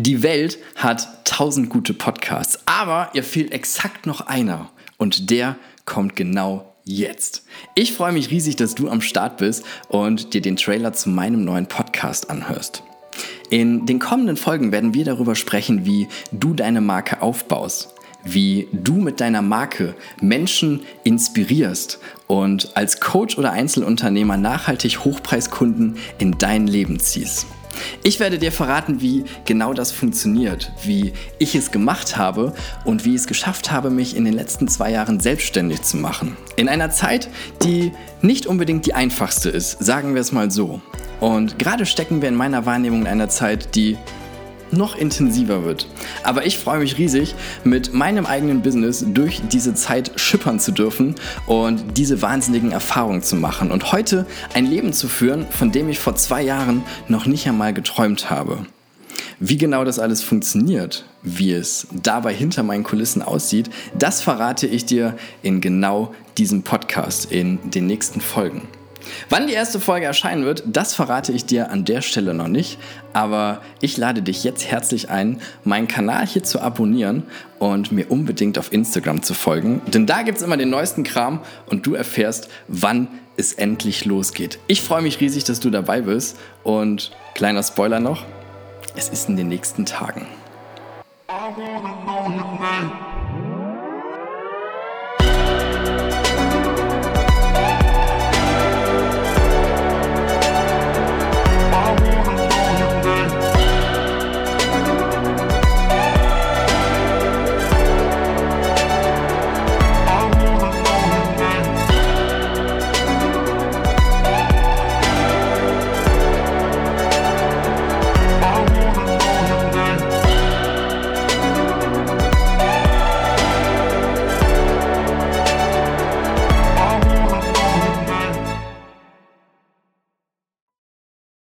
Die Welt hat tausend gute Podcasts, aber ihr fehlt exakt noch einer. Und der kommt genau jetzt. Ich freue mich riesig, dass du am Start bist und dir den Trailer zu meinem neuen Podcast anhörst. In den kommenden Folgen werden wir darüber sprechen, wie du deine Marke aufbaust, wie du mit deiner Marke Menschen inspirierst und als Coach oder Einzelunternehmer nachhaltig Hochpreiskunden in dein Leben ziehst. Ich werde dir verraten, wie genau das funktioniert, wie ich es gemacht habe und wie ich es geschafft habe, mich in den letzten zwei Jahren selbstständig zu machen. In einer Zeit, die nicht unbedingt die einfachste ist, sagen wir es mal so. Und gerade stecken wir in meiner Wahrnehmung in einer Zeit, die noch intensiver wird. Aber ich freue mich riesig, mit meinem eigenen Business durch diese Zeit schippern zu dürfen und diese wahnsinnigen Erfahrungen zu machen und heute ein Leben zu führen, von dem ich vor zwei Jahren noch nicht einmal geträumt habe. Wie genau das alles funktioniert, wie es dabei hinter meinen Kulissen aussieht, das verrate ich dir in genau diesem Podcast in den nächsten Folgen. Wann die erste Folge erscheinen wird, das verrate ich dir an der Stelle noch nicht. Aber ich lade dich jetzt herzlich ein, meinen Kanal hier zu abonnieren und mir unbedingt auf Instagram zu folgen. Denn da gibt es immer den neuesten Kram und du erfährst, wann es endlich losgeht. Ich freue mich riesig, dass du dabei bist. Und kleiner Spoiler noch, es ist in den nächsten Tagen.